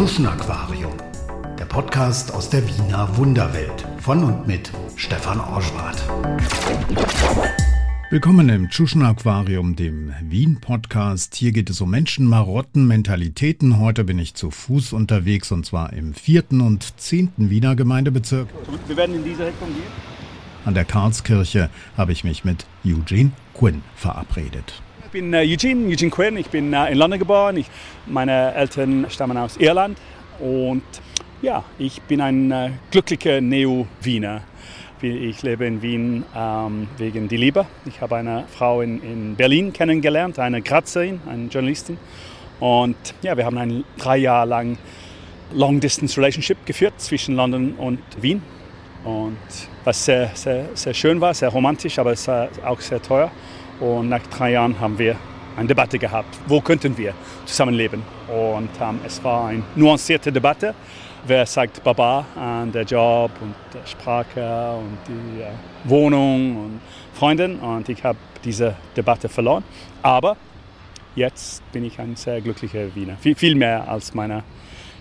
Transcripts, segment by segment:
Tschuschen Aquarium, der Podcast aus der Wiener Wunderwelt von und mit Stefan Orschwart. Willkommen im Tschuschen Aquarium, dem Wien-Podcast. Hier geht es um Menschen, Marotten, Mentalitäten. Heute bin ich zu Fuß unterwegs und zwar im vierten und zehnten Wiener Gemeindebezirk. Wir werden in diese Richtung gehen. An der Karlskirche habe ich mich mit Eugene Quinn verabredet. Ich bin äh, Eugene, Eugene Quinn. Ich bin äh, in London geboren. Ich, meine Eltern stammen aus Irland. Und ja, ich bin ein äh, glücklicher Neo-Wiener. Ich lebe in Wien ähm, wegen die Liebe. Ich habe eine Frau in, in Berlin kennengelernt, eine Grazerin, eine Journalistin. Und ja, wir haben ein drei Jahre lang Long-Distance-Relationship geführt zwischen London und Wien. Und was sehr, sehr, sehr schön war, sehr romantisch, aber auch sehr teuer. Und nach drei Jahren haben wir eine Debatte gehabt, wo könnten wir zusammenleben. Und ähm, es war eine nuancierte Debatte. Wer sagt Baba an der Job und der Sprache und die äh, Wohnung und Freundin. Und ich habe diese Debatte verloren. Aber jetzt bin ich ein sehr glücklicher Wiener. Viel, viel mehr als meine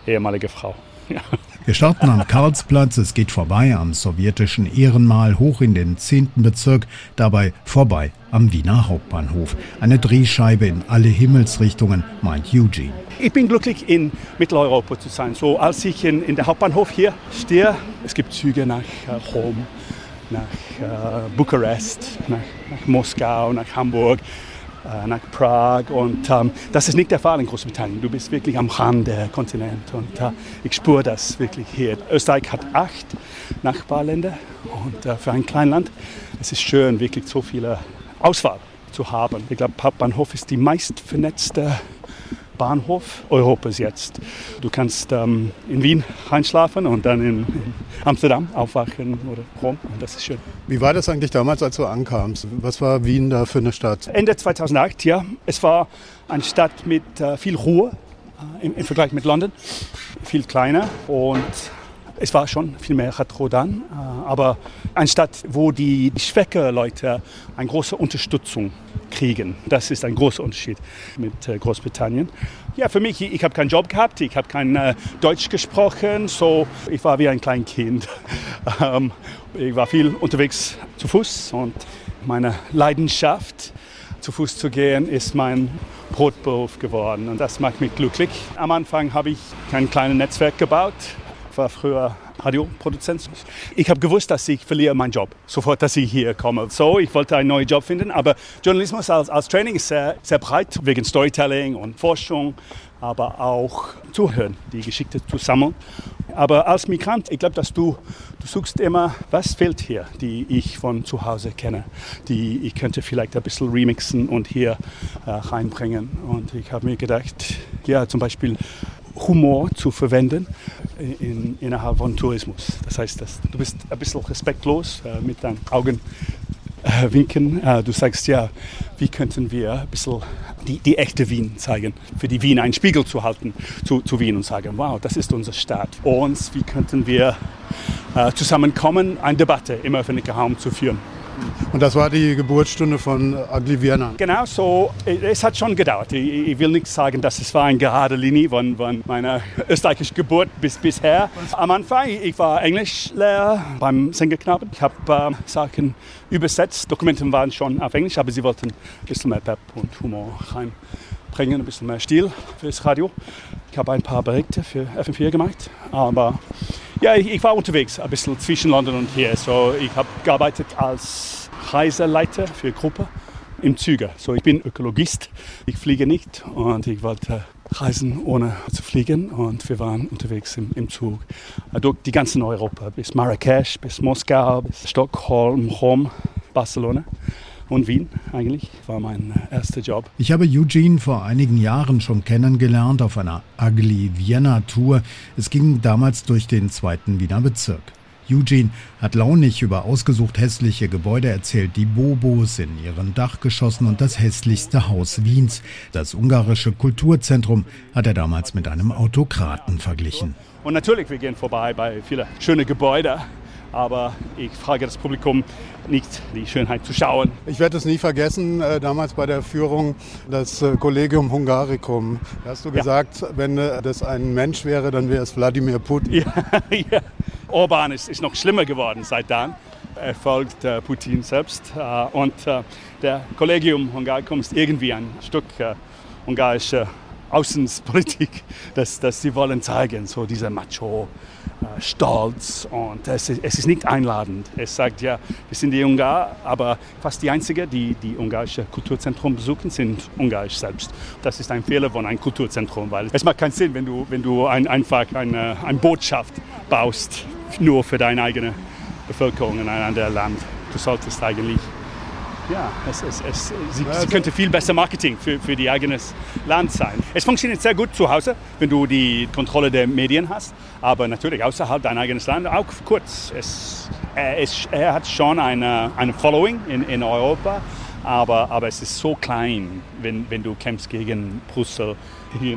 ehemalige Frau. Ja. Wir starten am Karlsplatz, es geht vorbei am sowjetischen Ehrenmal hoch in den 10. Bezirk, dabei vorbei am Wiener Hauptbahnhof. Eine Drehscheibe in alle Himmelsrichtungen, meint Eugene. Ich bin glücklich, in Mitteleuropa zu sein. So als ich in, in der Hauptbahnhof hier stehe, es gibt Züge nach äh, Rom, nach äh, Bukarest, nach, nach Moskau, nach Hamburg nach Prag und ähm, das ist nicht der Fall in Großbritannien. Du bist wirklich am Rand der Kontinent und äh, ich spüre das wirklich hier. Österreich hat acht Nachbarländer und äh, für ein Kleinland es ist schön, wirklich so viele Auswahl zu haben. Ich glaube, Hauptbahnhof ist die meist vernetzte Bahnhof Europas jetzt. Du kannst ähm, in Wien einschlafen und dann in, in, Amsterdam aufwachen oder Rom. Und das ist schön. Wie war das eigentlich damals, als du ankamst? Was war Wien da für eine Stadt? Ende 2008, ja. Es war eine Stadt mit äh, viel Ruhe äh, im, im Vergleich mit London. Viel kleiner und es war schon viel mehr Heterodan, äh, aber eine Stadt, wo die, die schwächere Leute eine große Unterstützung kriegen. Das ist ein großer Unterschied mit äh, Großbritannien. Ja, für mich, ich habe keinen Job gehabt, ich habe kein äh, Deutsch gesprochen, so ich war wie ein kleines Kind. Ähm, ich war viel unterwegs zu Fuß und meine Leidenschaft zu Fuß zu gehen ist mein Brotberuf geworden und das macht mich glücklich. Am Anfang habe ich kein kleines Netzwerk gebaut, war früher Radioproduzent. Ich habe gewusst, dass ich verliere meinen Job, sofort, dass ich hier komme. So, ich wollte einen neuen Job finden, aber Journalismus als, als Training ist sehr, sehr breit, wegen Storytelling und Forschung, aber auch zuhören, die Geschichte zu sammeln. Aber als Migrant, ich glaube, dass du, du suchst immer, was fehlt hier, die ich von zu Hause kenne, die ich könnte vielleicht ein bisschen remixen und hier äh, reinbringen. Und ich habe mir gedacht, ja, zum Beispiel Humor zu verwenden in, innerhalb von Tourismus. Das heißt, dass du bist ein bisschen respektlos äh, mit deinen Augen äh, winken. Äh, du sagst ja, wie könnten wir ein bisschen die, die echte Wien zeigen, für die Wien einen Spiegel zu halten zu, zu Wien und sagen, wow, das ist unsere Stadt. Und wie könnten wir äh, zusammenkommen, eine Debatte im öffentlichen Raum zu führen. Und das war die Geburtsstunde von Ugly Vienna. Genau so. Es hat schon gedauert. Ich, will nicht sagen, dass es war eine gerade Linie von, von meiner österreichischen Geburt bis bisher. Am Anfang, ich war Englischlehrer beim Sängerknaben. Ich habe äh, Sachen übersetzt. Dokumente waren schon auf Englisch, aber sie wollten ein bisschen mehr Pep und Humor reinbringen, ein bisschen mehr Stil fürs Radio. Ich habe ein paar Berichte für FM4 gemacht, aber ja, ich, ich, war unterwegs, ein bisschen zwischen London und hier. So, ich habe gearbeitet als Reiseleiter für Gruppe im Züge. So, ich bin Ökologist. Ich fliege nicht und ich wollte reisen ohne zu fliegen und wir waren unterwegs im, im Zug durch die ganze Europa bis Marrakesch, bis Moskau, bis Stockholm, Rom, Barcelona und Wien eigentlich war mein äh, erster Job. Ich habe Eugene vor einigen Jahren schon kennengelernt auf einer Ugly Vienna Tour. Es ging damals durch den zweiten Wiener Bezirk. Eugene hat launig über ausgesucht hässliche Gebäude erzählt, die Bobos in ihren Dachgeschossen und das hässlichste Haus Wiens. Das ungarische Kulturzentrum hat er damals mit einem Autokraten verglichen. Und natürlich, wir gehen vorbei bei vielen schönen Gebäuden aber ich frage das Publikum nicht, die Schönheit zu schauen. Ich werde es nie vergessen, äh, damals bei der Führung das äh, Collegium Hungaricum. Da hast du gesagt, ja. wenn äh, das ein Mensch wäre, dann wäre es Wladimir Putin. Ja, ja. Orban ist, ist noch schlimmer geworden seit dann. Er folgt Putin selbst. Und der Collegium Hungaricum ist irgendwie ein Stück ungarischer Außenpolitik, das, das sie wollen zeigen, so dieser Macho. Äh, Stolz und es ist, es ist nicht einladend. Es sagt ja, wir sind die Ungar, aber fast die Einzigen, die die ungarische Kulturzentrum besuchen, sind ungarisch selbst. Das ist ein Fehler von einem Kulturzentrum, weil es macht keinen Sinn, wenn du, wenn du ein, einfach eine, eine Botschaft baust, nur für deine eigene Bevölkerung in einem anderen Land. Du solltest eigentlich ja, es, es, es, sie, sie, könnte viel besser Marketing für, für ihr eigenes Land sein. Es funktioniert sehr gut zu Hause, wenn du die Kontrolle der Medien hast, aber natürlich außerhalb dein eigenes Land auch kurz. Es, er, er hat schon eine, eine Following in, in Europa, aber, aber es ist so klein, wenn, wenn du kämpfst gegen Brüssel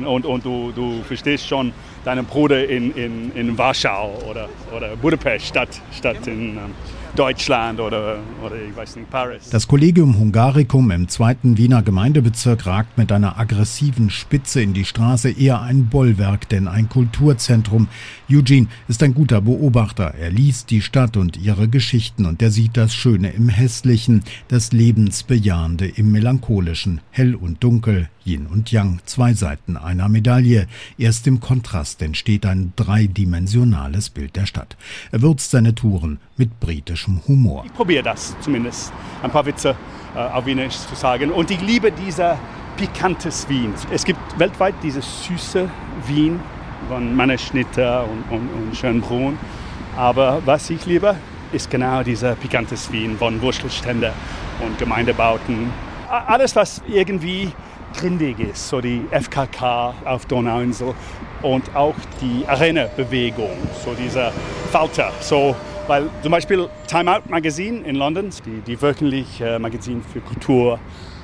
und, und du, du verstehst schon deinen Bruder in, in, in Warschau oder, oder Budapest statt, statt in... Ähm, Deutschland oder, oder ich weiß nicht, Paris. Das Collegium Hungaricum im zweiten Wiener Gemeindebezirk ragt mit einer aggressiven Spitze in die Straße eher ein Bollwerk, denn ein Kulturzentrum. Eugene ist ein guter Beobachter. Er liest die Stadt und ihre Geschichten und er sieht das Schöne im Hässlichen, das Lebensbejahende im Melancholischen, hell und dunkel, Yin und Yang, zwei Seiten einer Medaille. Erst im Kontrast entsteht ein dreidimensionales Bild der Stadt. Er würzt seine Touren mit britischem Humor. Ich probiere das zumindest, ein paar Witze äh, auf Wienisch zu sagen. Und ich liebe dieser pikantes Wien. Es gibt weltweit dieses süße Wien von Manneschnitter und, und, und Schönbrunn. Aber was ich liebe, ist genau dieser pikantes Wien von Wurstelstände und Gemeindebauten. Alles, was irgendwie gründig ist, so die FKK auf Donauinsel und auch die Arena-Bewegung, so dieser Falter, so weil zum Beispiel Time Out Magazine in London, die, die wöchentliche Magazin für Kultur,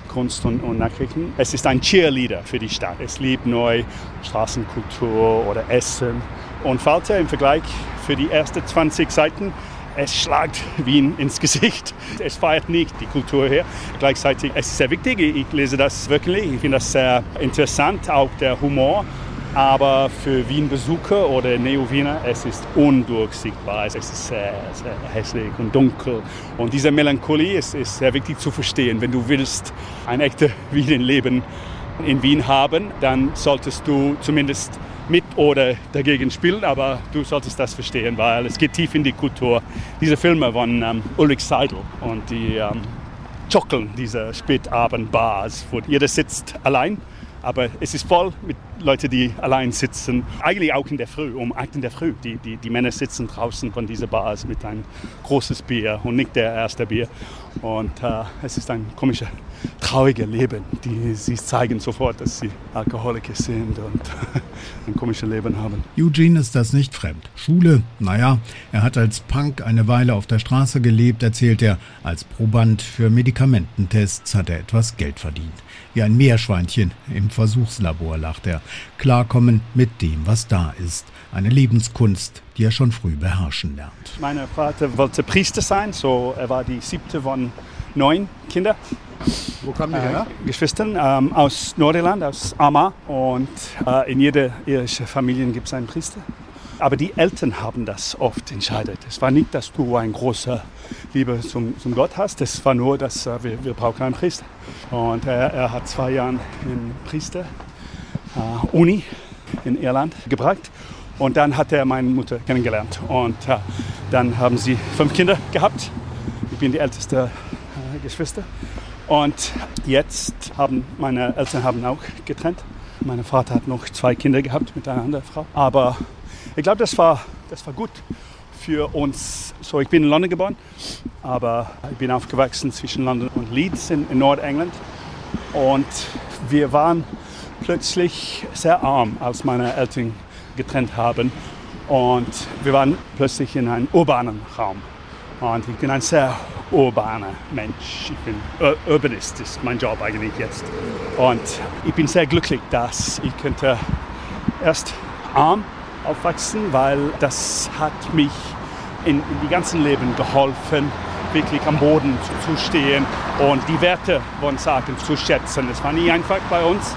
Kunst und, und, Nachrichten. Es ist ein Cheerleader für die Stadt. Es liebt neu Straßenkultur oder Essen. Und Falter im Vergleich für die ersten 20 Seiten es schlagt Wien ins Gesicht. Es feiert nicht die Kultur hier. Gleichzeitig es ist es sehr wichtig. Ich lese das wirklich. Ich finde das sehr interessant, auch der Humor. Aber für Wien-Besucher oder Neo-Wiener, es ist undurchsichtbar. Es ist sehr, sehr hässlich und dunkel. Und diese Melancholie ist, ist sehr wichtig zu verstehen. Wenn du willst ein echtes Wien-Leben in Wien haben, dann solltest du zumindest mit oder dagegen spielen, aber du solltest das verstehen, weil es geht tief in die Kultur. Diese Filme von ähm, Ulrich Seidel und die ähm, Jockeln, diese Spätabendbars, wo jeder sitzt allein aber es ist voll mit Leuten, die allein sitzen. Eigentlich auch in der Früh, um 8 in der Früh. Die, die, die Männer sitzen draußen von dieser Bars mit einem großes Bier und nicht der erste Bier. Und äh, es ist ein komisches, trauriges Leben. Die, sie zeigen sofort, dass sie Alkoholiker sind und ein komisches Leben haben. Eugene ist das nicht fremd. Schule, naja, er hat als Punk eine Weile auf der Straße gelebt, erzählt er. Als Proband für Medikamententests hat er etwas Geld verdient. Wie ein Meerschweinchen im Versuchslabor lacht er. Klarkommen mit dem, was da ist. Eine Lebenskunst, die er schon früh beherrschen lernt. Mein Vater wollte Priester sein, so er war die siebte von neun Kindern. Wo kamen die her? Äh, Geschwistern ähm, aus Nordirland, aus Armagh. Und äh, in jeder irischen Familie gibt es einen Priester. Aber die Eltern haben das oft entscheidet. Es war nicht, dass du eine große Liebe zum, zum Gott hast. Es war nur, dass äh, wir, wir brauchen einen Priester. Und er, er hat zwei Jahre in Priester äh, Uni in Irland gebracht. Und dann hat er meine Mutter kennengelernt. Und äh, dann haben sie fünf Kinder gehabt. Ich bin die älteste äh, Geschwister. Und jetzt haben meine Eltern haben auch getrennt. Mein Vater hat noch zwei Kinder gehabt mit einer anderen Frau. Aber ich glaube, das war, das war gut für uns. So, ich bin in London geboren, aber ich bin aufgewachsen zwischen London und Leeds in, in Nordengland. Und wir waren plötzlich sehr arm, als meine Eltern getrennt haben. Und wir waren plötzlich in einem urbanen Raum. Und ich bin ein sehr urbaner Mensch. Ich bin Ur Urbanist, ist mein Job eigentlich jetzt. Und ich bin sehr glücklich, dass ich könnte erst arm aufwachsen, weil das hat mich in, in die ganzen Leben geholfen, wirklich am Boden zu, zu stehen und die Werte von Sagen zu schätzen. Das war nie einfach bei uns,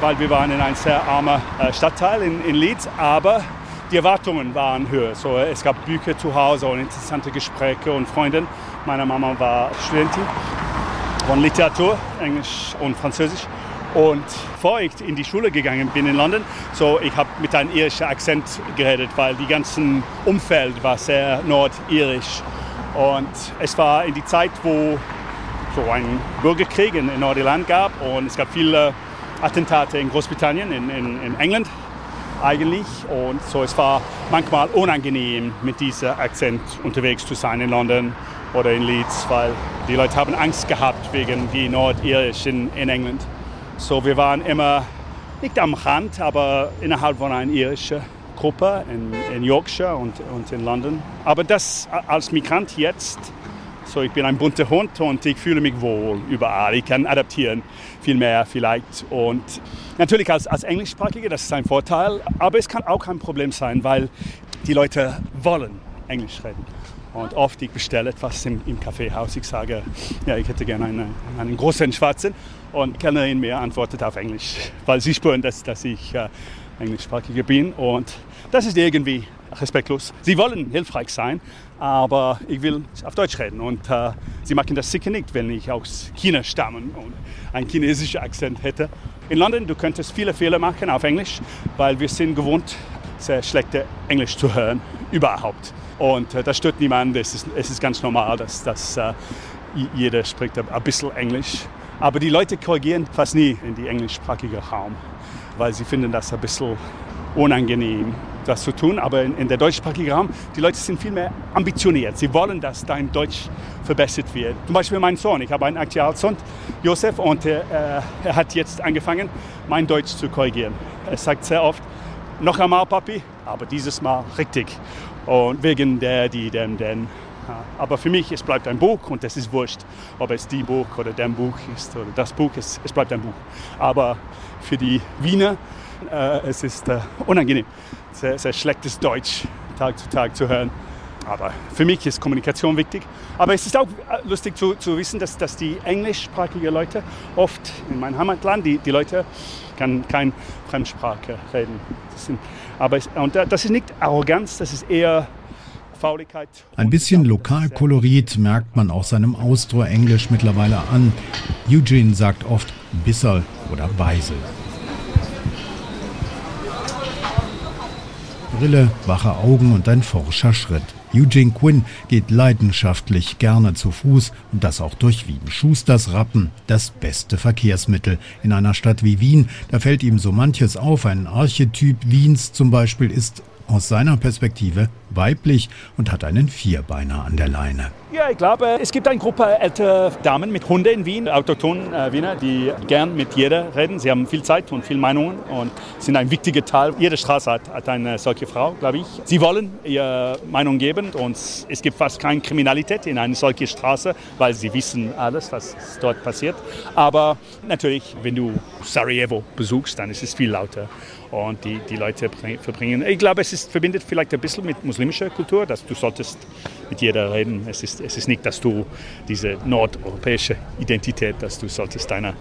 weil wir waren in einem sehr armen äh, Stadtteil in, in Leeds, aber die Erwartungen waren höher. So, es gab Bücher zu Hause und interessante Gespräche und Freunde. Meine Mama war Studentin von Literatur, Englisch und Französisch. Und bevor ich in die Schule gegangen bin in London, so ich habe mit einem irischen Akzent geredet, weil die ganzen Umfeld war sehr nordirisch. Und es war in die Zeit, wo so ein Bürgerkrieg in Nordirland gab und es gab viele Attentate in Großbritannien, in, in, in England eigentlich. Und so es war manchmal unangenehm, mit diesem Akzent unterwegs zu sein in London oder in Leeds, weil die Leute haben Angst gehabt wegen die Nordirischen in England. So wir waren immer nicht am Rand, aber innerhalb von einer irischen Gruppe in, in Yorkshire und, und in London. Aber das als Migrant jetzt so, ich bin ein bunter Hund und ich fühle mich wohl überall. Ich kann adaptieren viel mehr vielleicht. Und natürlich als, als Englischsprachiger, das ist ein Vorteil, aber es kann auch kein Problem sein, weil die Leute wollen Englisch reden. Und oft ich bestelle etwas im, im Kaffeehaus. Ich sage, ja, ich hätte gerne einen, einen großen Schwarzen. Und die Kellnerin mir antwortet auf Englisch, weil sie spüren, dass, dass ich äh, Englischsprachiger bin. Und das ist irgendwie respektlos. Sie wollen hilfreich sein, aber ich will auf Deutsch reden. Und äh, sie machen das sicher nicht, wenn ich aus China stamme und einen chinesischen Akzent hätte. In London, du könntest viele Fehler machen auf Englisch, weil wir sind gewohnt, sehr schlechte Englisch zu hören, überhaupt. Und äh, das stört niemanden, es ist, es ist ganz normal, dass, dass äh, jeder spricht ein bisschen Englisch. Aber die Leute korrigieren fast nie in die englischsprachige Raum, weil sie finden das ein bisschen unangenehm das zu tun, aber in, in der deutschsprachigen Raum, die Leute sind viel mehr ambitioniert. Sie wollen, dass dein Deutsch verbessert wird. Zum Beispiel mein Sohn, ich habe einen Sohn, Josef, und er, er hat jetzt angefangen, mein Deutsch zu korrigieren. Er sagt sehr oft, noch einmal Papi, aber dieses Mal richtig. Und wegen der, die, dem, den. Aber für mich, es bleibt ein Buch und es ist wurscht, ob es die Buch oder dem Buch ist oder das Buch, es, es bleibt ein Buch. Aber für die Wiener, äh, es ist äh, unangenehm sehr, sehr schlechtes Deutsch Tag zu Tag zu hören. Aber für mich ist Kommunikation wichtig. Aber es ist auch lustig zu, zu wissen, dass, dass die englischsprachigen Leute oft in meinem Heimatland, die, die Leute kann keine Fremdsprache reden. Das sind, aber es, und das ist nicht Arroganz, das ist eher Fauligkeit. Ein bisschen Lokalkolorit merkt man auch seinem Austro-Englisch mittlerweile an. Eugene sagt oft Bisserl oder Beisel. Brille, wache Augen und ein forscher Schritt. Eugene Quinn geht leidenschaftlich gerne zu Fuß und das auch durch Wien. Schusters Rappen, das beste Verkehrsmittel. In einer Stadt wie Wien, da fällt ihm so manches auf. Ein Archetyp Wiens zum Beispiel ist aus seiner Perspektive weiblich und hat einen Vierbeiner an der Leine. Ja, ich glaube, es gibt eine Gruppe älterer Damen mit Hunden in Wien, autochthonen äh, Wiener, die gern mit jeder reden. Sie haben viel Zeit und viel Meinungen und sind ein wichtiger Teil. Jede Straße hat, hat eine solche Frau, glaube ich. Sie wollen ihre Meinung geben und es gibt fast keine Kriminalität in einer solchen Straße, weil sie wissen alles, was dort passiert. Aber natürlich, wenn du Sarajevo besuchst, dann ist es viel lauter und die, die Leute verbringen. Ich glaube, es ist, verbindet vielleicht ein bisschen mit muslimischer Kultur, dass du solltest mit jeder reden. Es ist, es ist nicht, dass du diese nordeuropäische Identität, dass du solltest deine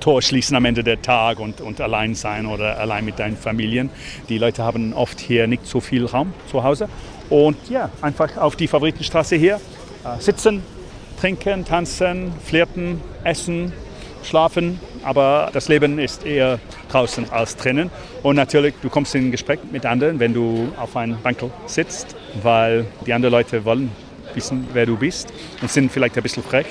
Tor schließen am Ende der Tag und, und allein sein oder allein mit deinen Familien. Die Leute haben oft hier nicht so viel Raum zu Hause. Und ja, einfach auf die Favoritenstraße hier äh, sitzen, trinken, tanzen, flirten, essen, schlafen, aber das Leben ist eher draußen als drinnen. Und natürlich, du kommst in Gespräch mit anderen, wenn du auf einem Bankel sitzt, weil die anderen Leute wollen wissen, wer du bist und sind vielleicht ein bisschen frech.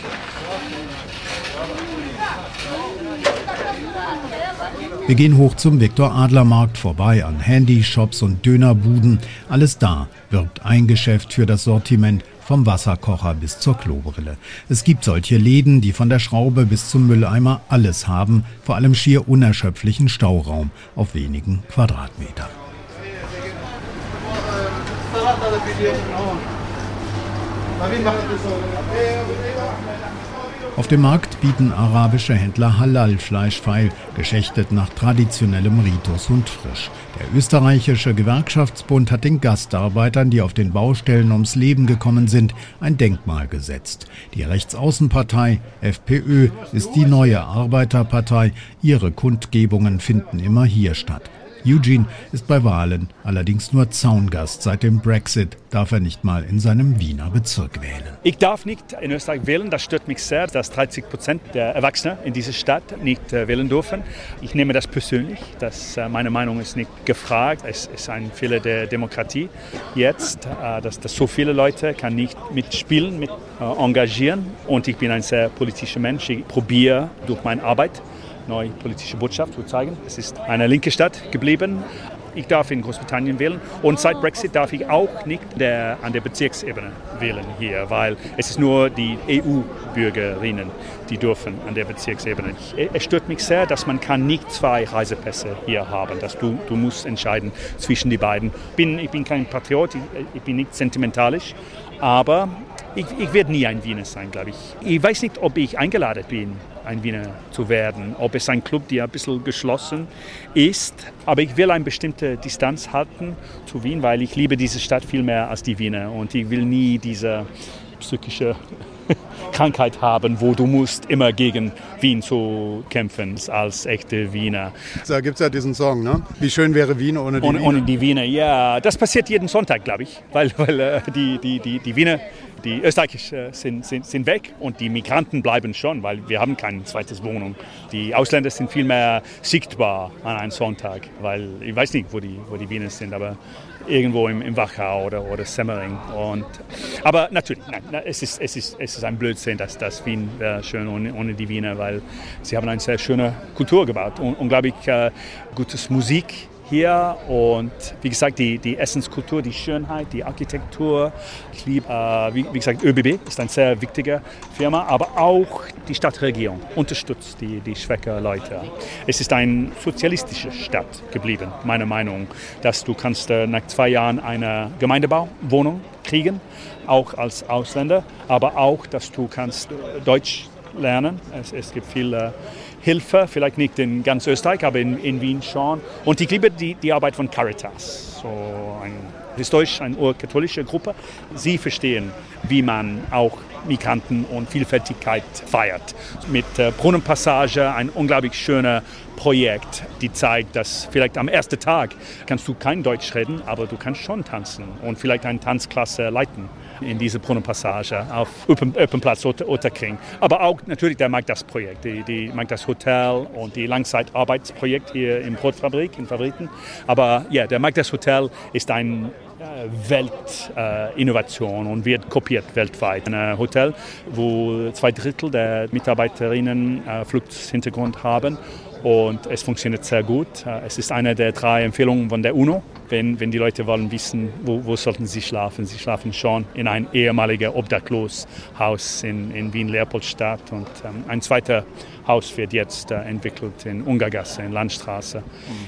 Wir gehen hoch zum Viktor Adler Markt vorbei an Handyshops und Dönerbuden. Alles da wirbt ein Geschäft für das Sortiment vom Wasserkocher bis zur Klobrille. Es gibt solche Läden, die von der Schraube bis zum Mülleimer alles haben, vor allem schier unerschöpflichen Stauraum auf wenigen Quadratmetern. Auf dem Markt bieten arabische Händler Halal-Fleisch feil, geschächtet nach traditionellem Ritus und frisch. Der österreichische Gewerkschaftsbund hat den Gastarbeitern, die auf den Baustellen ums Leben gekommen sind, ein Denkmal gesetzt. Die Rechtsaußenpartei FPÖ ist die neue Arbeiterpartei. Ihre Kundgebungen finden immer hier statt. Eugene ist bei Wahlen allerdings nur Zaungast. Seit dem Brexit darf er nicht mal in seinem Wiener Bezirk wählen. Ich darf nicht in Österreich wählen. Das stört mich sehr, dass 30 Prozent der Erwachsenen in dieser Stadt nicht äh, wählen dürfen. Ich nehme das persönlich. Das, äh, meine Meinung ist nicht gefragt. Es ist ein Fehler der Demokratie jetzt, äh, dass, dass so viele Leute kann nicht mitspielen, mit engagieren. Und ich bin ein sehr politischer Mensch. Ich probiere durch meine Arbeit neue politische Botschaft zu zeigen. Es ist eine linke Stadt geblieben. Ich darf in Großbritannien wählen und seit Brexit darf ich auch nicht der, an der Bezirksebene wählen hier, weil es ist nur die EU-Bürgerinnen, die dürfen an der Bezirksebene. Es stört mich sehr, dass man kann nicht zwei Reisepässe hier haben, dass du, du musst entscheiden zwischen die beiden. Bin, ich bin kein Patriot, ich, ich bin nicht sentimentalisch, aber ich, ich werde nie ein Wiener sein, glaube ich. Ich weiß nicht, ob ich eingeladen bin, ein Wiener zu werden, ob es ein Club, der ein bisschen geschlossen ist. Aber ich will eine bestimmte Distanz halten zu Wien, weil ich liebe diese Stadt viel mehr als die Wiener. Und ich will nie diese psychische Krankheit haben, wo du musst immer gegen Wien zu kämpfen als echte Wiener. Da gibt es ja diesen Song, ne? Wie schön wäre Wien ohne die ohne, Wiener? Ohne die Wiener, ja. Das passiert jeden Sonntag, glaube ich, weil, weil äh, die, die, die, die Wiener die Österreicher sind, sind, sind weg und die Migranten bleiben schon, weil wir haben keine zweite Wohnung. Die Ausländer sind viel mehr sichtbar an einem Sonntag, weil ich weiß nicht, wo die, wo die Wiener sind, aber irgendwo im, im Wachau oder, oder Semmering. Und, aber natürlich, nein, es, ist, es, ist, es ist ein Blödsinn, dass das Wien wäre schön ohne, ohne die Wiener, weil sie haben eine sehr schöne Kultur gebaut und unglaublich äh, gutes Musik hier und wie gesagt die, die Essenskultur, die Schönheit, die Architektur. Ich liebe, äh, wie, wie, gesagt, ÖBB ist eine sehr wichtige Firma, aber auch die Stadtregierung unterstützt die, die schwachen Leute. Es ist eine sozialistische Stadt geblieben, meiner Meinung, dass du kannst äh, nach zwei Jahren eine Gemeindebauwohnung kriegen, auch als Ausländer, aber auch, dass du kannst Deutsch lernen. Es, es gibt viele Hilfe, vielleicht nicht in ganz Österreich, aber in, in Wien schon. Und ich liebe die, die Arbeit von Caritas, so ein historisch eine urkatholische Gruppe. Sie verstehen, wie man auch Migranten und Vielfältigkeit feiert. Mit äh, Brunnenpassage, ein unglaublich schöner Projekt, die zeigt, dass vielleicht am ersten Tag kannst du kein Deutsch reden, aber du kannst schon tanzen und vielleicht eine Tanzklasse leiten in diese Brunnenpassage auf Open, Platz Otterkring. Aber auch natürlich, der mag das Projekt, die, die mag das Hotel und die Langzeitarbeitsprojekt hier in Brotfabrik, in Fabriken. Aber ja, der mag das Hotel ist ein äh, Weltinnovation äh, und wird kopiert weltweit. Ein Hotel, wo zwei Drittel der Mitarbeiterinnen äh, Fluchthintergrund haben und es funktioniert sehr gut. Es ist eine der drei Empfehlungen von der UNO. Wenn, wenn die Leute wollen wissen, wo, wo sollten sie schlafen, sie schlafen schon in ein ehemaliges Obdachloshaus in, in Wien-Leopoldstadt und ähm, ein zweiter Haus wird jetzt äh, entwickelt in Ungargasse, in Landstraße.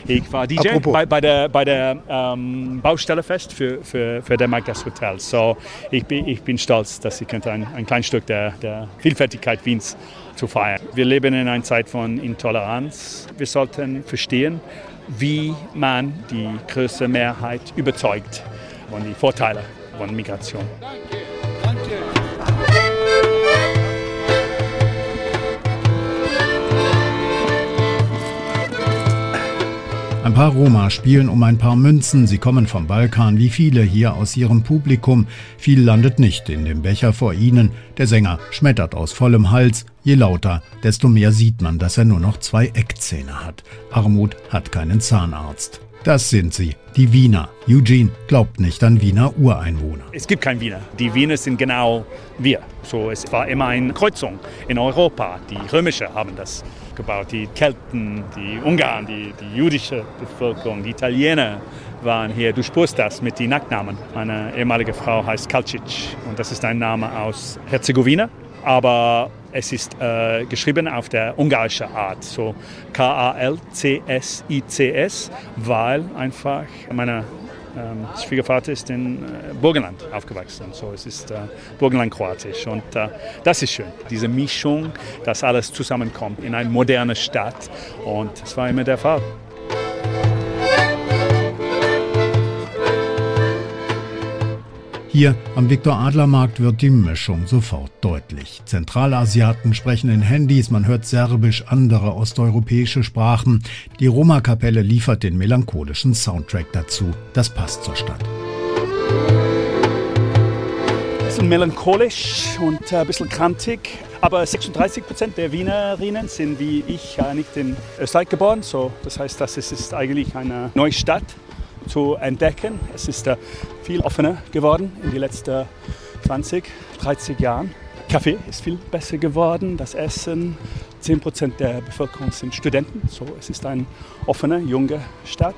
Ich war DJ bei, bei, der, bei der ähm, Baustelle fest für, für, für der Magdas Hotel. So, ich bin, ich bin stolz, dass ich könnte ein, ein kleines Stück der, der Vielfältigkeit Wiens zu feiern. Wir leben in einer Zeit von Intoleranz. Wir sollten verstehen, wie man die größte Mehrheit überzeugt von den Vorteilen von Migration. Danke. Ein paar Roma spielen um ein paar Münzen. Sie kommen vom Balkan, wie viele hier aus ihrem Publikum. Viel landet nicht in dem Becher vor ihnen. Der Sänger schmettert aus vollem Hals. Je lauter, desto mehr sieht man, dass er nur noch zwei Eckzähne hat. Armut hat keinen Zahnarzt. Das sind sie, die Wiener. Eugene glaubt nicht an Wiener Ureinwohner. Es gibt kein Wiener. Die Wiener sind genau wir. So, es war immer eine Kreuzung in Europa. Die Römische haben das gebaut. Die Kelten, die Ungarn, die, die jüdische Bevölkerung, die Italiener waren hier. Du spürst das mit den Nachnamen. Meine ehemalige Frau heißt Kalcic und das ist ein Name aus Herzegowina. Aber es ist äh, geschrieben auf der ungarischen Art, so K-A-L-C-S-I-C-S, weil einfach meine Schwiegervater ist in äh, Burgenland aufgewachsen. So, es ist äh, Burgenland-Kroatisch. Und äh, das ist schön. Diese Mischung, dass alles zusammenkommt in eine moderne Stadt. Und das war immer der Fall. Hier am Viktor-Adler-Markt wird die Mischung sofort deutlich. Zentralasiaten sprechen in Handys, man hört Serbisch, andere osteuropäische Sprachen. Die Roma-Kapelle liefert den melancholischen Soundtrack dazu. Das passt zur Stadt. Ein bisschen melancholisch und ein bisschen kantig. Aber 36 Prozent der Wienerinnen sind wie ich nicht in Österreich geboren. So, das heißt, das ist eigentlich eine neue Stadt zu entdecken. Es ist äh, viel offener geworden in den letzten 20, 30 Jahren. Kaffee ist viel besser geworden, das Essen. 10 Prozent der Bevölkerung sind Studenten, so es ist eine offene, junge Stadt.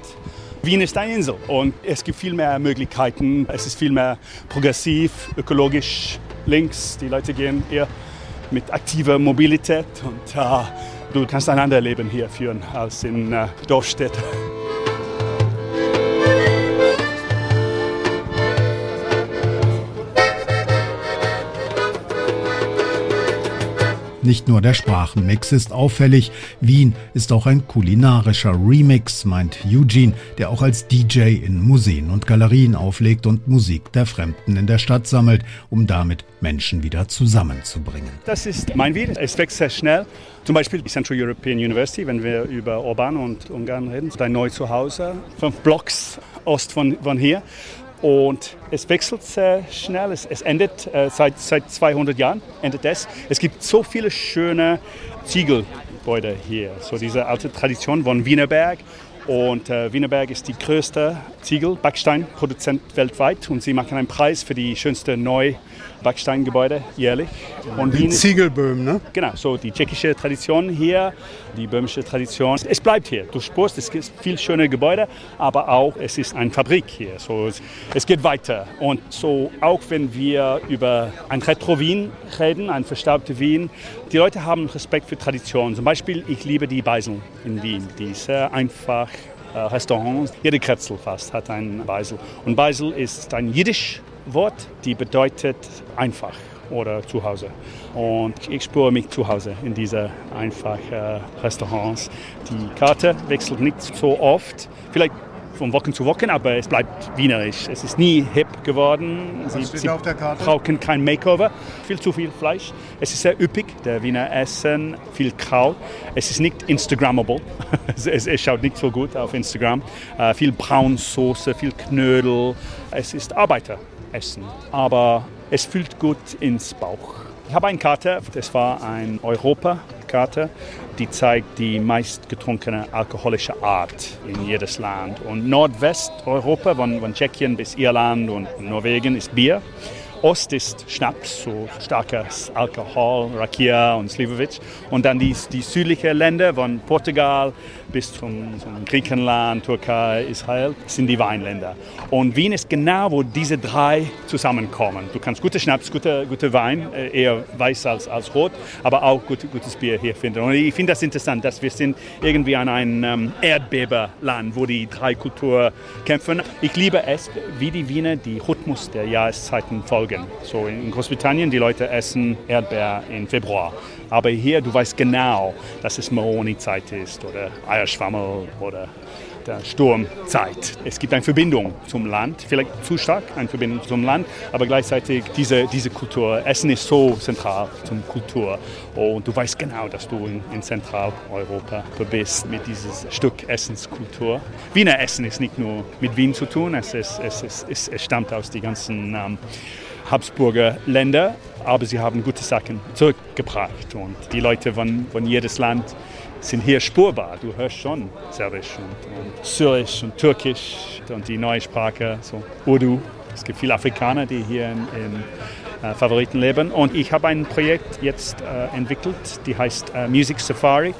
Wien ist eine Insel und es gibt viel mehr Möglichkeiten. Es ist viel mehr progressiv, ökologisch, links. Die Leute gehen eher mit aktiver Mobilität und äh, du kannst ein anderes Leben hier führen als in äh, Dorfstädten. Nicht nur der Sprachenmix ist auffällig, Wien ist auch ein kulinarischer Remix, meint Eugene, der auch als DJ in Museen und Galerien auflegt und Musik der Fremden in der Stadt sammelt, um damit Menschen wieder zusammenzubringen. Das ist mein Wien. Es wächst sehr schnell. Zum Beispiel die Central European University, wenn wir über Orban und Ungarn reden, dein neues Zuhause, fünf Blocks ost von, von hier. Und es wechselt sehr schnell, es, es endet äh, seit, seit 200 Jahren, endet es. Es gibt so viele schöne Ziegelgebäude hier, so diese alte Tradition von Wienerberg. Und äh, Wienerberg ist die größte Ziegel-Backsteinproduzent weltweit und sie machen einen Preis für die schönste Neu- Backsteingebäude jährlich. Und die Ziegelböhmen, ne? Genau, so die tschechische Tradition hier, die böhmische Tradition. Es bleibt hier. Du spürst, es gibt viel schöne Gebäude, aber auch es ist eine Fabrik hier. So, es, es geht weiter. Und so auch wenn wir über ein Retro-Wien reden, ein verstaubte Wien, die Leute haben Respekt für Tradition. Zum Beispiel, ich liebe die Beisel in Wien. Die ist sehr einfach. Äh, Restaurants, jede Kretzel fast hat einen Beisel. Und Beisel ist ein Jiddisch Wort, die bedeutet einfach oder zu Hause. Und ich spüre mich zu Hause in diese einfachen Restaurants. Die Karte wechselt nicht so oft. Vielleicht von Wochen zu Wochen, aber es bleibt wienerisch. Es ist nie hip geworden. Sie, Sie brauchen kein Makeover. Viel zu viel Fleisch. Es ist sehr üppig, der Wiener Essen, viel Kraut. Es ist nicht Instagrammable. es, es, schaut nicht so gut auf Instagram. Uh, viel Braunsoße, viel Knödel. Es ist Arbeiter essen. Aber es fühlt gut ins Bauch. Ich habe eine Karte, das war eine Europakarte, die zeigt die meistgetrunkene alkoholische Art in jedes Land. Und Nordwesteuropa, von, von Tschechien bis Irland und Norwegen, ist Bier. Ost ist Schnaps, so starkes Alkohol, Rakia und Slivovic. Und dann die, die südlichen Länder von Portugal bis zum, zum, Griechenland, Türkei, Israel sind die Weinländer. Und Wien ist genau, wo diese drei zusammenkommen. Du kannst gute Schnaps, gute, gute Wein, äh, eher weiß als, als rot, aber auch gute, gutes Bier hier finden. Und ich finde das interessant, dass wir sind irgendwie an einem ähm, Erdbeberland, wo die drei Kulturen kämpfen. Ich liebe es, wie die Wiener die Rhythmus der Jahreszeiten folgen. So in Großbritannien, die Leute essen Erdbeer im Februar. Aber hier, du weißt genau, dass es Moroni-Zeit ist oder Eierschwammel oder der Sturmzeit. Es gibt eine Verbindung zum Land, vielleicht zu stark eine Verbindung zum Land, aber gleichzeitig diese, diese Kultur. Essen ist so zentral zum Kultur und du weißt genau, dass du in, in Zentraleuropa bist mit diesem Stück Essenskultur. Wiener Essen ist nicht nur mit Wien zu tun, es, ist, es, ist, es, stammt aus den ganzen ähm, Habsburger Länder, aber sie haben gute Sachen zurückgebracht und die Leute von, von jedes Land sind hier spurbar. Du hörst schon Serbisch und, und Syrisch und Türkisch und die neue Sprache, so Urdu. Es gibt viele Afrikaner, die hier in, in äh, Favoriten leben. Und ich habe ein Projekt jetzt äh, entwickelt, die heißt äh, Music Safari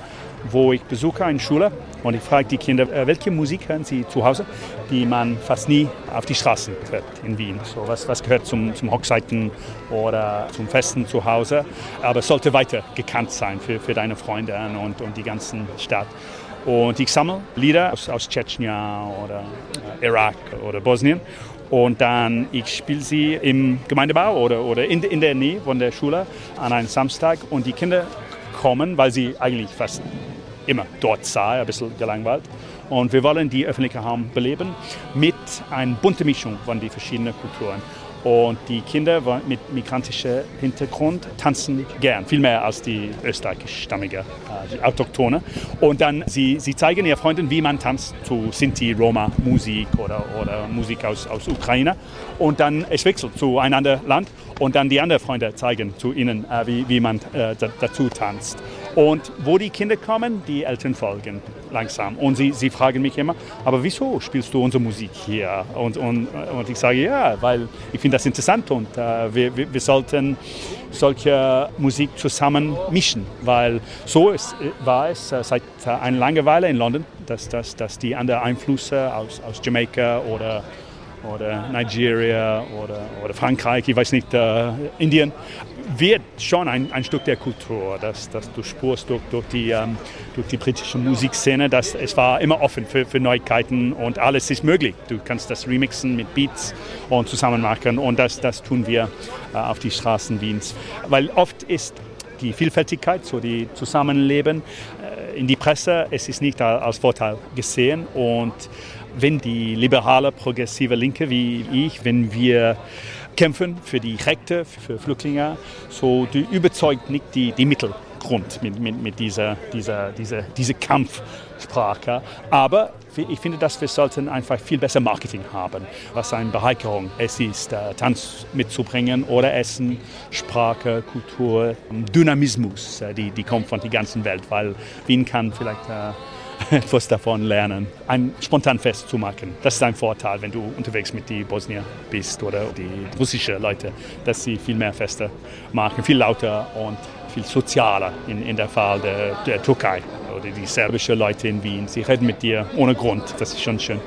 wo ich besuche eine Schule und ich frage die Kinder, äh, welche Musik hören sie zu Hause, die man fast nie auf die Straßen hört in Wien. So was, was gehört zum, zum Hochzeiten oder zum Festen zu Hause, aber sollte weiter gekannt sein für, für deine Freunde und, und die ganze Stadt. Und ich sammle Lieder aus, aus Tschetschenien oder äh, Irak oder Bosnien. Und dann ich spiele sie im Gemeindebau oder, oder in, in der Nähe von der Schule an einem Samstag. Und die Kinder kommen, weil sie eigentlich fast immer dort sei, ein bisschen gelangweilt. Und wir wollen die öffentliche Raum beleben mit einer bunten Mischung von den verschiedenen Kulturen. Und die Kinder mit migrantischem Hintergrund tanzen gern, viel mehr als die österreichischstammigen, äh, die Autochtone. Und dann sie, sie zeigen ihren Freunden, wie man tanzt zu Sinti, Roma, Musik oder, oder Musik aus, aus Ukraine. Und dann es wechselt zu einem anderen Land und dann die anderen Freunde zeigen zu ihnen, äh, wie, wie man äh, dazu tanzt. Und wo die Kinder kommen, die Eltern folgen langsam. Und sie, sie fragen mich immer, aber wieso spielst du unsere Musik hier? Und, und, und ich sage, ja, weil ich finde das interessant und äh, wir, wir, sollten solche Musik zusammen mischen, weil so ist, war es äh, seit äh, einer Langeweile in London, dass, dass, dass die anderen Einflüsse aus, aus Jamaika oder oder Nigeria oder, oder Frankreich, ich weiß nicht, äh, Indien, wird schon ein, ein Stück der Kultur, das, das du spürst durch, durch, die, ähm, durch die britische Musikszene. Dass es war immer offen für, für Neuigkeiten und alles ist möglich. Du kannst das remixen mit Beats und zusammen machen und das, das tun wir äh, auf die Straßen Wiens. Weil oft ist die Vielfältigkeit, so die Zusammenleben äh, in die Presse, es ist nicht als Vorteil gesehen und wenn die liberale, progressive Linke wie ich, wenn wir kämpfen für die Rechte für Flüchtlinge, so die überzeugt nicht die, die Mittelgrund mit, mit, mit dieser, dieser, dieser, dieser Kampfsprache. Aber ich finde, dass wir sollten einfach viel besser Marketing haben, was eine Bereicherung es ist, äh, Tanz mitzubringen oder Essen, Sprache, Kultur, Dynamismus, äh, die, die kommt von der ganzen Welt, weil Wien kann vielleicht äh, etwas davon lernen, ein Spontanfest zu machen. Das ist ein Vorteil, wenn du unterwegs mit den Bosnier bist oder die russischen Leute, dass sie viel mehr Feste machen, viel lauter und viel sozialer in, in der Fall der, der Türkei oder die serbischen Leute in Wien. Sie reden mit dir ohne Grund, das ist schon schön.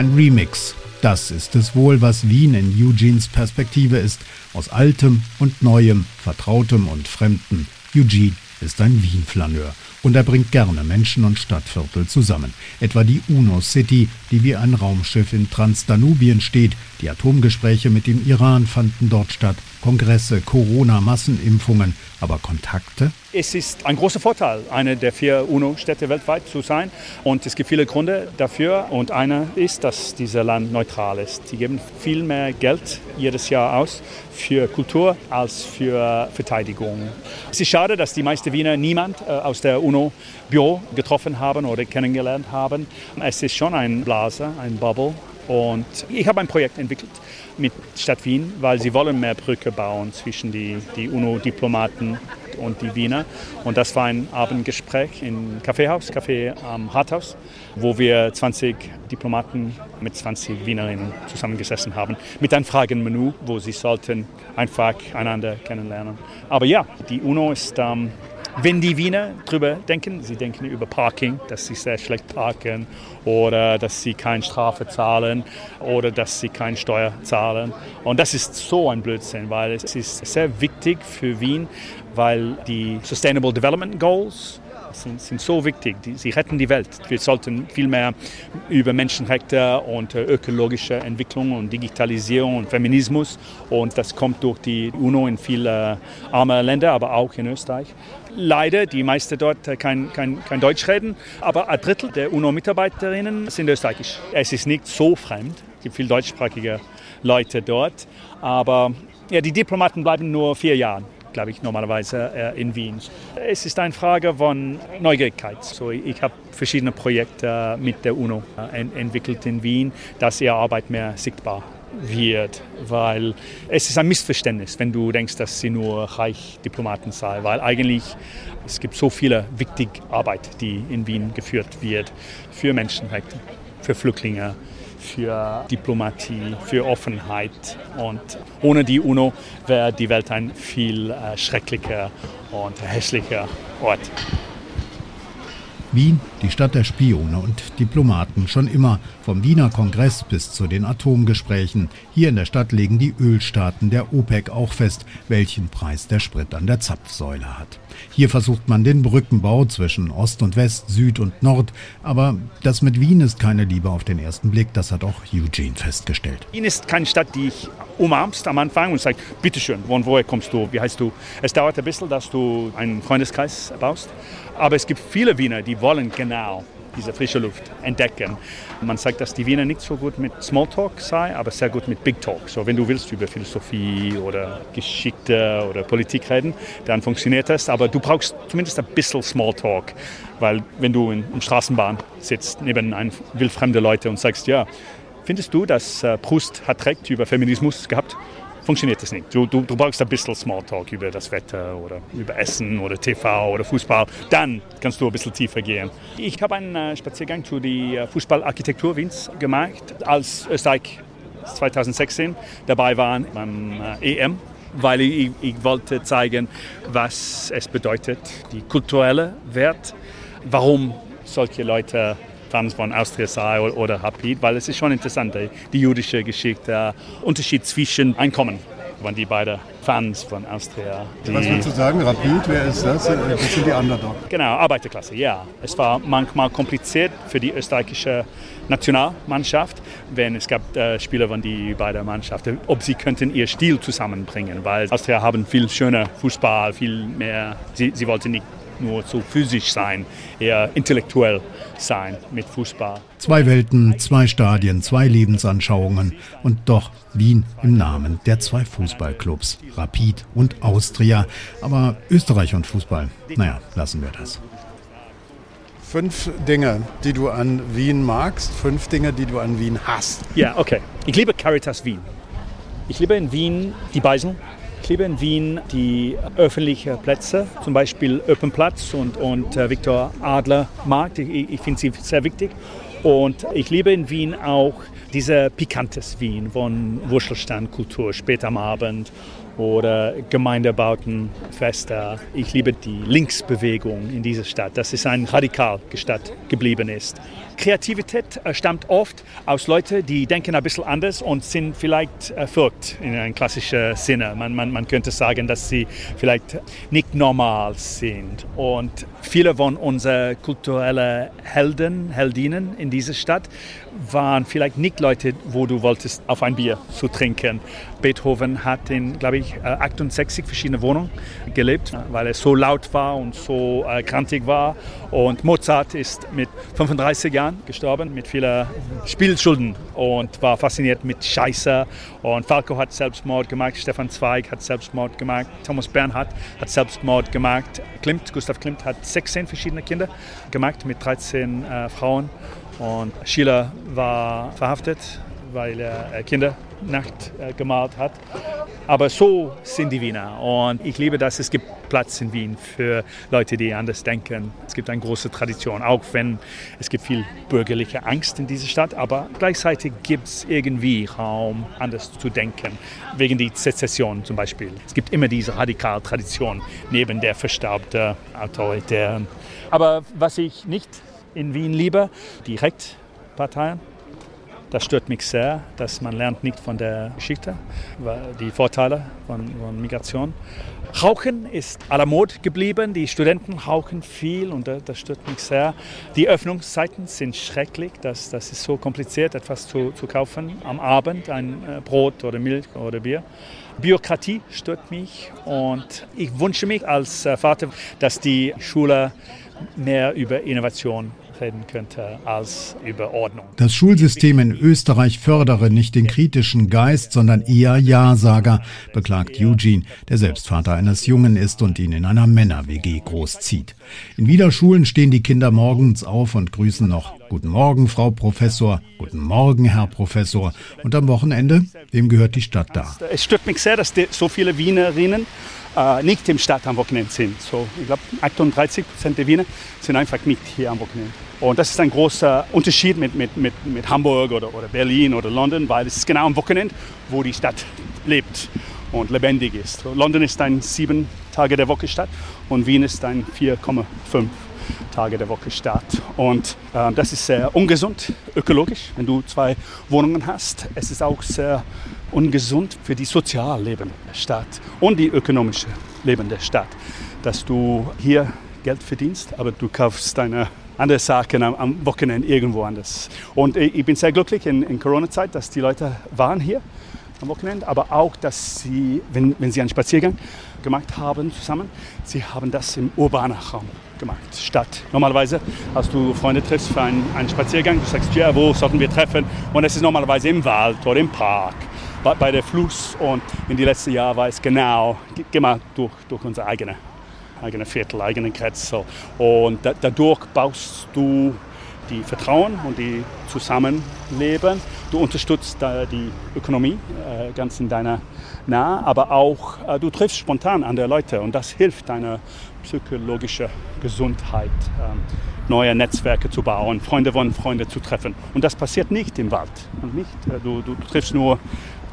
Ein Remix. Das ist es wohl, was Wien in Eugenes Perspektive ist. Aus Altem und Neuem, Vertrautem und Fremdem. Eugene ist ein Wien-Flaneur und er bringt gerne Menschen und Stadtviertel zusammen. Etwa die UNO City, die wie ein Raumschiff in Transdanubien steht. Die Atomgespräche mit dem Iran fanden dort statt. Kongresse, Corona, Massenimpfungen, aber Kontakte? Es ist ein großer Vorteil, eine der vier UNO-Städte weltweit zu sein. Und es gibt viele Gründe dafür. Und einer ist, dass dieses Land neutral ist. Sie geben viel mehr Geld jedes Jahr aus für Kultur als für Verteidigung. Es ist schade, dass die meisten Wiener niemand äh, aus der UNO-Büro getroffen haben oder kennengelernt haben. Es ist schon ein Blase, ein Bubble. Und ich habe ein Projekt entwickelt mit Stadt Wien, weil sie wollen mehr Brücke bauen zwischen die, die UNO-Diplomaten und die Wiener. Und das war ein Abendgespräch im Kaffeehaus, Café am Harthaus, wo wir 20 Diplomaten mit 20 Wienerinnen zusammengesessen haben, mit einem Fragenmenü, wo sie sollten einfach einander kennenlernen. Aber ja, die UNO ist ähm, wenn die Wiener drüber denken, sie denken über Parking, dass sie sehr schlecht parken oder dass sie keine Strafe zahlen oder dass sie keine Steuer zahlen. Und das ist so ein Blödsinn, weil es ist sehr wichtig für Wien, weil die Sustainable Development Goals sind, sind so wichtig. Sie retten die Welt. Wir sollten viel mehr über Menschenrechte und äh, ökologische Entwicklung und Digitalisierung und Feminismus und das kommt durch die UNO in viele arme Länder, aber auch in Österreich. Leider, die meisten dort äh, kein, kein, kein Deutsch reden, aber ein Drittel der UNO-Mitarbeiterinnen sind österreichisch. Es ist nicht so fremd. Es gibt viele deutschsprachige Leute dort, aber ja, die Diplomaten bleiben nur vier Jahre glaube ich, normalerweise äh, in Wien. Es ist eine Frage von Neugierigkeit. So, ich habe verschiedene Projekte mit der UNO äh, entwickelt in Wien, dass ihre Arbeit mehr sichtbar wird, weil es ist ein Missverständnis, wenn du denkst, dass sie nur reich Diplomaten sei, weil eigentlich es gibt so viele wichtige Arbeit, die in Wien geführt wird für Menschenrechte, für Flüchtlinge, für Diplomatie, für Offenheit. Und ohne die UNO wäre die Welt ein viel äh, schrecklicher und hässlicher Ort. Wien, die Stadt der Spione und Diplomaten, schon immer vom Wiener Kongress bis zu den Atomgesprächen. Hier in der Stadt legen die Ölstaaten der OPEC auch fest, welchen Preis der Sprit an der Zapfsäule hat. Hier versucht man den Brückenbau zwischen Ost und West, Süd und Nord, aber das mit Wien ist keine Liebe auf den ersten Blick, das hat auch Eugene festgestellt. Wien ist keine Stadt, die ich umarmst am Anfang und sagst, bitteschön, von woher kommst du, wie heißt du? Es dauert ein bisschen, dass du einen Freundeskreis baust. Aber es gibt viele Wiener, die wollen genau diese frische Luft entdecken. Man sagt, dass die Wiener nicht so gut mit Smalltalk sei, aber sehr gut mit Big Talk. So, wenn du willst über Philosophie oder Geschichte oder Politik reden, dann funktioniert das. Aber du brauchst zumindest ein bisschen Smalltalk, weil wenn du in, in Straßenbahn sitzt neben einem wildfremde Leute und sagst, ja, findest du, dass äh, Proust hat recht über Feminismus gehabt? funktioniert das nicht. Du, du, du, brauchst ein bisschen Smalltalk über das Wetter oder über Essen oder TV oder Fußball. Dann kannst du ein bisschen tiefer gehen. Ich habe einen äh, Spaziergang zu der äh, Fußballarchitektur Wiens gemacht, als Österreich 2016 dabei waren beim EM weil ich, ich, wollte zeigen, was es bedeutet, die kulturelle Wert, warum solche Leute Fans von Austria sei oder Rapid, weil es ist schon interessant, die jüdische Geschichte, der Unterschied zwischen Einkommen waren die beiden Fans von Austria. Was willst du sagen, Rapid, wer ist das? Das sind die Underdog. Genau, Arbeiterklasse, ja. Es war manchmal kompliziert für die österreichische Nationalmannschaft, wenn es gab äh, Spieler von die beiden Mannschaften, ob sie könnten ihr Stil zusammenbringen, weil Austria haben viel schöner Fußball, viel mehr, sie, sie wollten nicht nur so physisch sein, eher intellektuell sein mit Fußball. Zwei Welten, zwei Stadien, zwei Lebensanschauungen und doch Wien im Namen der zwei Fußballclubs, Rapid und Austria. Aber Österreich und Fußball, naja, lassen wir das. Fünf Dinge, die du an Wien magst, fünf Dinge, die du an Wien hast. Ja, okay. Ich liebe Caritas Wien. Ich liebe in Wien die Beisel, ich liebe in Wien die öffentlichen Plätze, zum Beispiel Öppenplatz und, und äh, Viktor Adler Markt. Ich, ich finde sie sehr wichtig. Und ich liebe in Wien auch diese pikantes Wien von Wurzelstandkultur spät am Abend oder Gemeindebautenfeste. Ich liebe die Linksbewegung in dieser Stadt, dass es ein radikal Stadt geblieben ist. Kreativität äh, stammt oft aus Leuten, die denken ein bisschen anders und sind vielleicht verrückt in einem klassischen Sinne. Man, man, man könnte sagen, dass sie vielleicht nicht normal sind. Und viele von unseren kulturellen Helden, Heldinnen in dieser Stadt waren vielleicht nicht Leute, wo du wolltest auf ein Bier zu trinken. Beethoven hat in, glaube ich, 68 äh, verschiedene Wohnungen gelebt, weil er so laut war und so äh, krantig war. Und Mozart ist mit 35 Jahren gestorben, mit vielen Spielschulden und war fasziniert mit Scheiße. Und Falco hat Selbstmord gemacht, Stefan Zweig hat Selbstmord gemacht, Thomas Bernhard hat Selbstmord gemacht. Klimt, Gustav Klimt hat 16 verschiedene Kinder gemacht mit 13 äh, Frauen. Und Schiller war verhaftet, weil er Kinder Nacht äh, gemalt hat. Aber so sind die Wiener. Und ich liebe dass Es gibt Platz in Wien für Leute, die anders denken. Es gibt eine große Tradition, auch wenn es gibt viel bürgerliche Angst in dieser Stadt. Aber gleichzeitig gibt es irgendwie Raum, anders zu denken. Wegen der Sezession zum Beispiel. Es gibt immer diese radikale Tradition neben der verstaubten autoritären. Aber was ich nicht in Wien liebe, die Rechtparteien. Das stört mich sehr, dass man lernt nicht von der Geschichte, die Vorteile von, von Migration. Rauchen ist à la mode geblieben. Die Studenten rauchen viel und das stört mich sehr. Die Öffnungszeiten sind schrecklich. Das, das ist so kompliziert, etwas zu, zu kaufen am Abend, ein äh, Brot oder Milch oder Bier. Bürokratie stört mich und ich wünsche mich als äh, Vater, dass die Schule mehr über Innovation reden könnte als über Ordnung. Das Schulsystem in Österreich fördere nicht den kritischen Geist, sondern eher Ja-Sager, beklagt Eugene, der selbst Vater eines Jungen ist und ihn in einer Männer-WG großzieht. In Wiederschulen stehen die Kinder morgens auf und grüßen noch Guten Morgen, Frau Professor, Guten Morgen, Herr Professor. Und am Wochenende, wem gehört die Stadt da? Es stört mich sehr, dass so viele Wienerinnen äh, nicht im Stadt am Wochenende sind. So, ich glaube, 38 Prozent der Wiener sind einfach nicht hier am Wochenende. Und das ist ein großer Unterschied mit, mit, mit, mit Hamburg oder, oder Berlin oder London, weil es ist genau am Wochenende, wo die Stadt lebt und lebendig ist. London ist ein sieben Tage der Woche Stadt und Wien ist ein 4,5 Tage der Woche statt. Und äh, das ist sehr ungesund ökologisch, wenn du zwei Wohnungen hast. Es ist auch sehr ungesund für die Sozialleben der Stadt und die ökonomische Leben der Stadt, dass du hier Geld verdienst, aber du kaufst deine andere Sachen am, am Wochenende irgendwo anders. Und ich bin sehr glücklich in, in Corona-Zeit, dass die Leute waren hier am Wochenende, aber auch, dass sie, wenn, wenn sie einen Spaziergang gemacht haben zusammen, sie haben das im urbanen Raum gemacht, statt normalerweise, als du Freunde triffst für einen, einen Spaziergang, du sagst, ja, wo sollten wir treffen? Und es ist normalerweise im Wald oder im Park, bei, bei der Fluss. Und in den letzten Jahren war es genau, mal durch, durch unsere eigene eigene Viertel, eigene Kretzel. Und da, dadurch baust du die Vertrauen und die Zusammenleben. Du unterstützt äh, die Ökonomie äh, ganz in deiner Nähe, aber auch äh, du triffst spontan andere Leute und das hilft deiner psychologischen Gesundheit, ähm, neue Netzwerke zu bauen, Freunde von Freunden zu treffen. Und das passiert nicht im Wald. Und nicht, äh, du, du triffst nur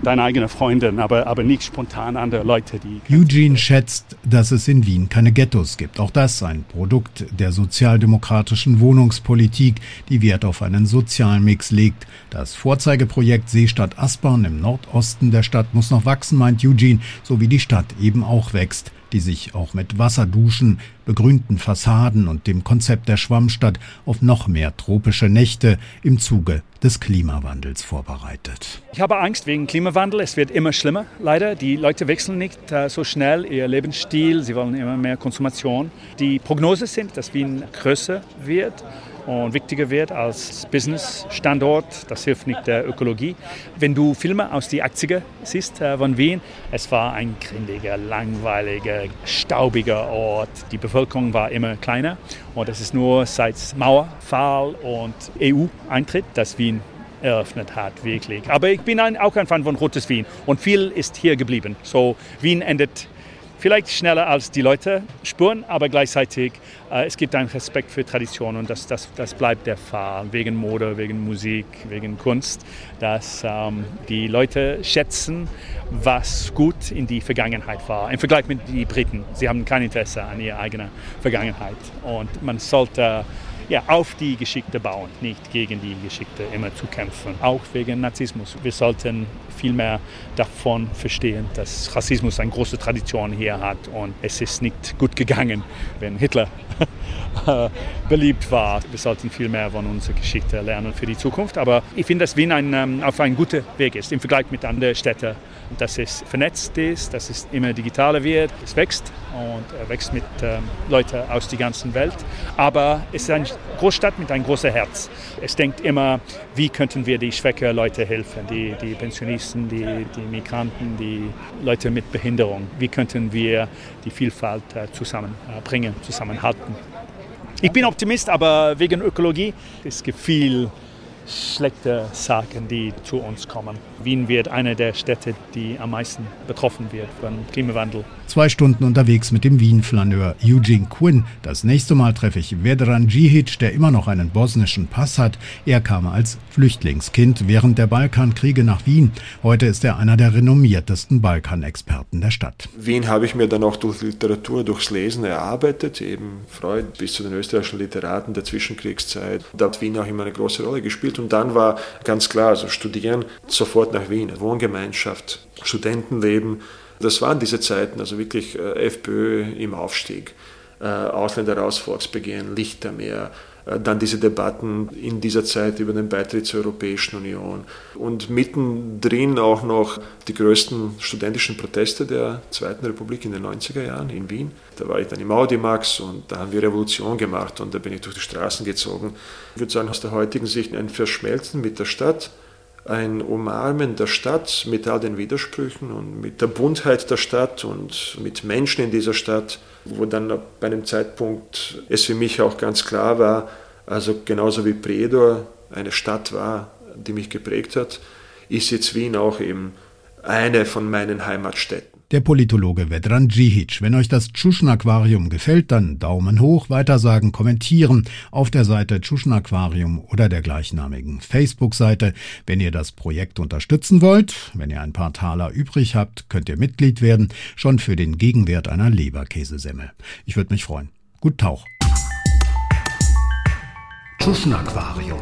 deine eigenen Freunde, aber, aber nicht spontan andere Leute. Die Eugene schätzt, dass es in Wien keine Ghettos gibt. Auch das ein Produkt der sozialdemokratischen Wohnungspolitik, die Wert auf einen sozialen Mix legt. Das Vorzeigeprojekt Seestadt Aspern im Nordosten der Stadt muss noch wachsen, meint Eugene, so wie die Stadt eben auch wächst die sich auch mit Wasserduschen, begrünten Fassaden und dem Konzept der Schwammstadt auf noch mehr tropische Nächte im Zuge des Klimawandels vorbereitet. Ich habe Angst wegen Klimawandel. Es wird immer schlimmer, leider. Die Leute wechseln nicht äh, so schnell ihr Lebensstil. Sie wollen immer mehr Konsumation. Die Prognose sind, dass Wien größer wird und wichtiger wird als Business-Standort. Das hilft nicht der Ökologie. Wenn du Filme aus den 80er siehst äh, von Wien, es war ein grindiger, langweiliger, staubiger Ort. Die Bevölkerung war immer kleiner und es ist nur seit Mauerfall und EU-Eintritt, dass Wien eröffnet hat, wirklich. Aber ich bin ein, auch ein Fan von Rotes Wien und viel ist hier geblieben. So, Wien endet vielleicht schneller als die Leute spüren, aber gleichzeitig äh, es gibt einen Respekt für Tradition und das, das, das bleibt der Fall, wegen Mode, wegen Musik, wegen Kunst, dass ähm, die Leute schätzen, was gut in die Vergangenheit war. Im Vergleich mit den Briten, sie haben kein Interesse an ihrer eigenen Vergangenheit. Und man sollte ja, auf die Geschichte bauen, nicht gegen die Geschichte immer zu kämpfen. Auch wegen Narzissmus. Wir sollten viel mehr davon verstehen, dass Rassismus eine große Tradition hier hat und es ist nicht gut gegangen, wenn Hitler beliebt war. Wir sollten viel mehr von unserer Geschichte lernen für die Zukunft. Aber ich finde, dass Wien ein, ähm, auf einem guten Weg ist im Vergleich mit anderen Städten dass es vernetzt ist, dass es immer digitaler wird. Es wächst und er wächst mit ähm, Leuten aus der ganzen Welt. Aber es ist eine Großstadt mit einem großen Herz. Es denkt immer, wie könnten wir die schwächeren Leute helfen, die, die Pensionisten, die, die Migranten, die Leute mit Behinderung. Wie könnten wir die Vielfalt äh, zusammenbringen, zusammenhalten. Ich bin Optimist, aber wegen Ökologie, es gibt viel schlechte Sachen, die zu uns kommen. Wien wird eine der Städte, die am meisten betroffen wird vom Klimawandel. Zwei Stunden unterwegs mit dem Wien-Flaneur Eugene Quinn. Das nächste Mal treffe ich Vedran Djihic, der immer noch einen bosnischen Pass hat. Er kam als Flüchtlingskind während der Balkankriege nach Wien. Heute ist er einer der renommiertesten Balkanexperten der Stadt. Wien habe ich mir dann auch durch Literatur, durchs Lesen erarbeitet, eben Freud bis zu den österreichischen Literaten der Zwischenkriegszeit. Da hat Wien auch immer eine große Rolle gespielt. Und dann war ganz klar, also studieren sofort nach Wien, Wohngemeinschaft, Studentenleben. Das waren diese Zeiten, also wirklich äh, FPÖ im Aufstieg, äh, Ausländer raus, Volksbegehren, Lichtermeer, äh, dann diese Debatten in dieser Zeit über den Beitritt zur Europäischen Union und mittendrin auch noch die größten studentischen Proteste der Zweiten Republik in den 90er Jahren in Wien. Da war ich dann im Audimax und da haben wir Revolution gemacht und da bin ich durch die Straßen gezogen. Ich würde sagen, aus der heutigen Sicht ein Verschmelzen mit der Stadt, ein Umarmen der Stadt mit all den Widersprüchen und mit der Buntheit der Stadt und mit Menschen in dieser Stadt, wo dann bei einem Zeitpunkt es für mich auch ganz klar war, also genauso wie Predor eine Stadt war, die mich geprägt hat, ist jetzt Wien auch eben eine von meinen Heimatstädten der Politologe Vedran Djihic. Wenn euch das Tschuschen Aquarium gefällt, dann Daumen hoch, weitersagen, kommentieren auf der Seite Tschuschen Aquarium oder der gleichnamigen Facebook-Seite. Wenn ihr das Projekt unterstützen wollt, wenn ihr ein paar Taler übrig habt, könnt ihr Mitglied werden, schon für den Gegenwert einer Leberkäsesemmel. Ich würde mich freuen. Gut Tauch. Kartuschenaquarium,